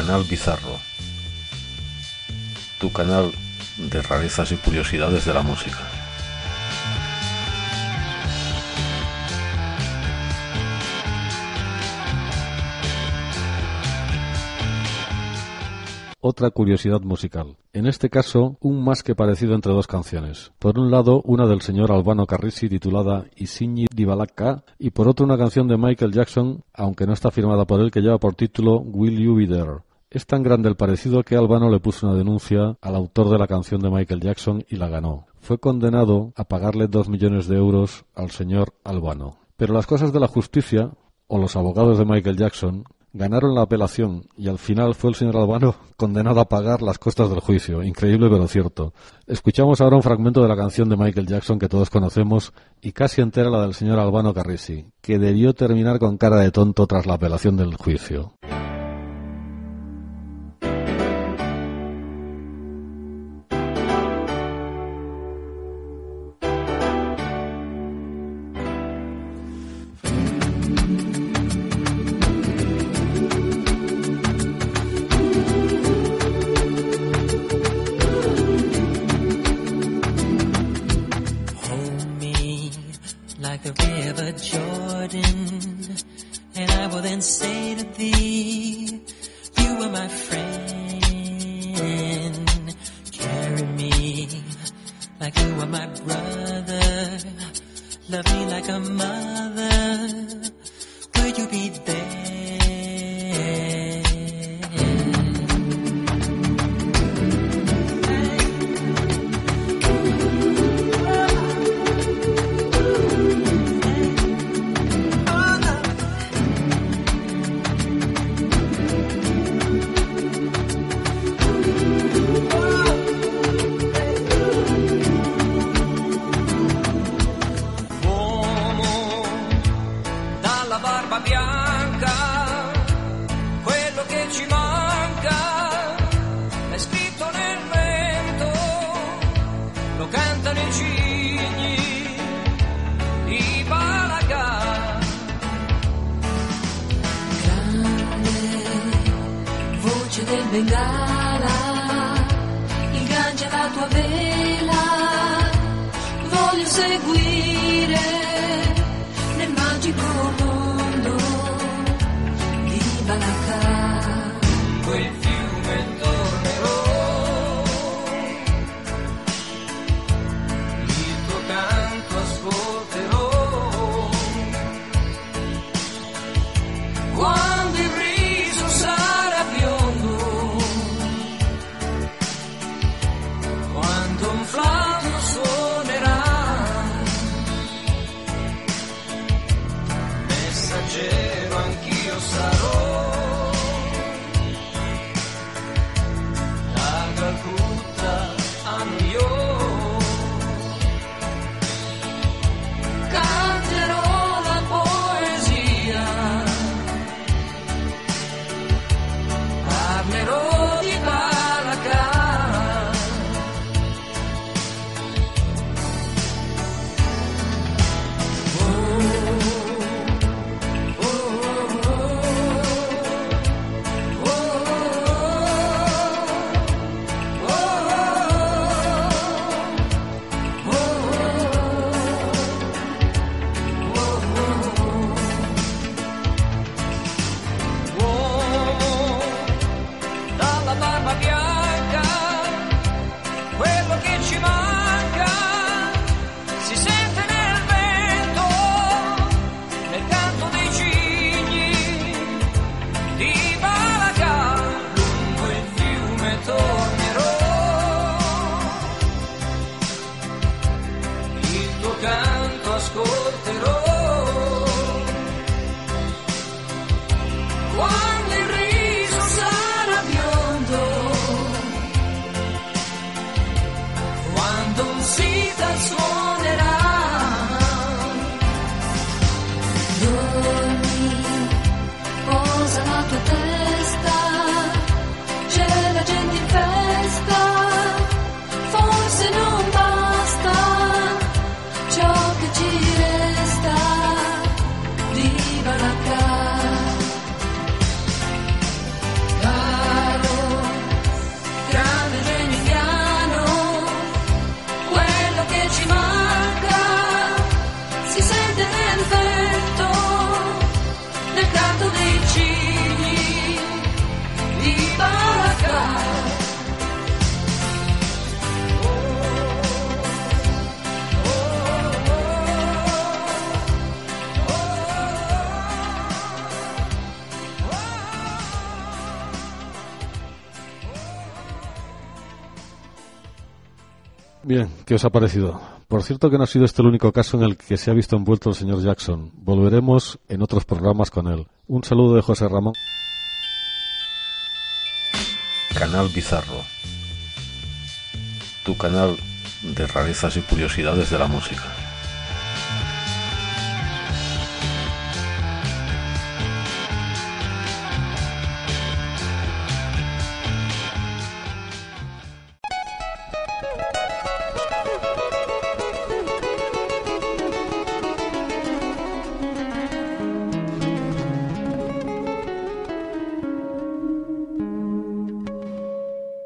Canal Bizarro, tu canal de rarezas y curiosidades de la música. Otra curiosidad musical. En este caso, un más que parecido entre dos canciones. Por un lado, una del señor Albano Carrisi titulada Isigni di Balacca y por otro una canción de Michael Jackson, aunque no está firmada por él, que lleva por título Will You Be There. Es tan grande el parecido que Albano le puso una denuncia al autor de la canción de Michael Jackson y la ganó. Fue condenado a pagarle dos millones de euros al señor Albano. Pero las cosas de la justicia, o los abogados de Michael Jackson, Ganaron la apelación y al final fue el señor Albano condenado a pagar las costas del juicio. Increíble pero cierto. Escuchamos ahora un fragmento de la canción de Michael Jackson que todos conocemos y casi entera la del señor Albano Carrisi, que debió terminar con cara de tonto tras la apelación del juicio. Jordan, and I will then say to thee, You are my friend. Carry me like you are my brother. Love me like a mother. del Bengala, ingaggia la tua vela, voglio seguire. Bien, ¿qué os ha parecido? Por cierto que no ha sido este el único caso en el que se ha visto envuelto el señor Jackson. Volveremos en otros programas con él. Un saludo de José Ramón. Canal Bizarro. Tu canal de rarezas y curiosidades de la música.